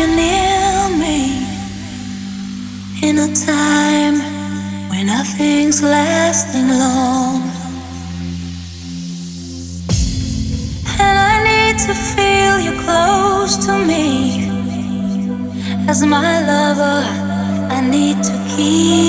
you're near me in a time when nothing's lasting long. And I need to feel you close to me as my lover. I need to keep.